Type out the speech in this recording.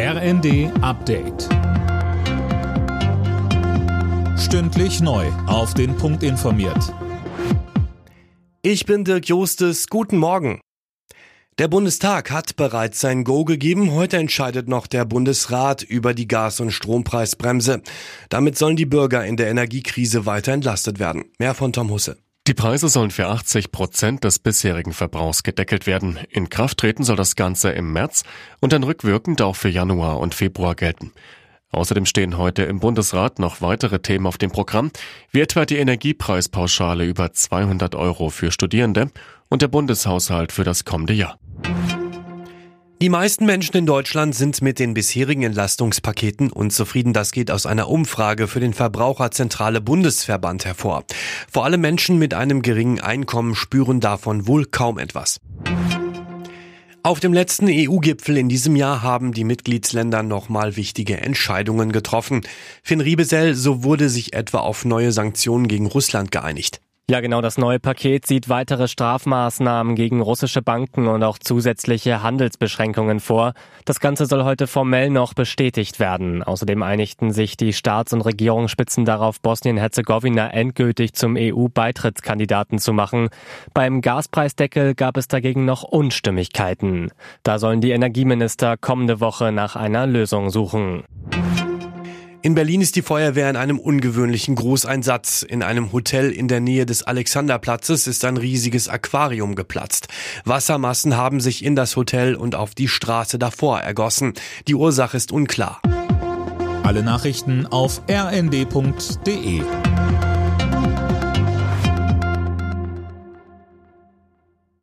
RND Update. Stündlich neu. Auf den Punkt informiert. Ich bin Dirk Jostes. Guten Morgen. Der Bundestag hat bereits sein Go gegeben. Heute entscheidet noch der Bundesrat über die Gas- und Strompreisbremse. Damit sollen die Bürger in der Energiekrise weiter entlastet werden. Mehr von Tom Husse. Die Preise sollen für 80 Prozent des bisherigen Verbrauchs gedeckelt werden. In Kraft treten soll das Ganze im März und dann rückwirkend auch für Januar und Februar gelten. Außerdem stehen heute im Bundesrat noch weitere Themen auf dem Programm, wie etwa die Energiepreispauschale über 200 Euro für Studierende und der Bundeshaushalt für das kommende Jahr. Die meisten Menschen in Deutschland sind mit den bisherigen Entlastungspaketen unzufrieden. Das geht aus einer Umfrage für den Verbraucherzentrale Bundesverband hervor. Vor allem Menschen mit einem geringen Einkommen spüren davon wohl kaum etwas. Auf dem letzten EU-Gipfel in diesem Jahr haben die Mitgliedsländer nochmal wichtige Entscheidungen getroffen. Finn Riebesell, so wurde sich etwa auf neue Sanktionen gegen Russland geeinigt. Ja, genau. Das neue Paket sieht weitere Strafmaßnahmen gegen russische Banken und auch zusätzliche Handelsbeschränkungen vor. Das Ganze soll heute formell noch bestätigt werden. Außerdem einigten sich die Staats- und Regierungsspitzen darauf, Bosnien-Herzegowina endgültig zum EU-Beitrittskandidaten zu machen. Beim Gaspreisdeckel gab es dagegen noch Unstimmigkeiten. Da sollen die Energieminister kommende Woche nach einer Lösung suchen. In Berlin ist die Feuerwehr in einem ungewöhnlichen Großeinsatz. In einem Hotel in der Nähe des Alexanderplatzes ist ein riesiges Aquarium geplatzt. Wassermassen haben sich in das Hotel und auf die Straße davor ergossen. Die Ursache ist unklar. Alle Nachrichten auf rnd.de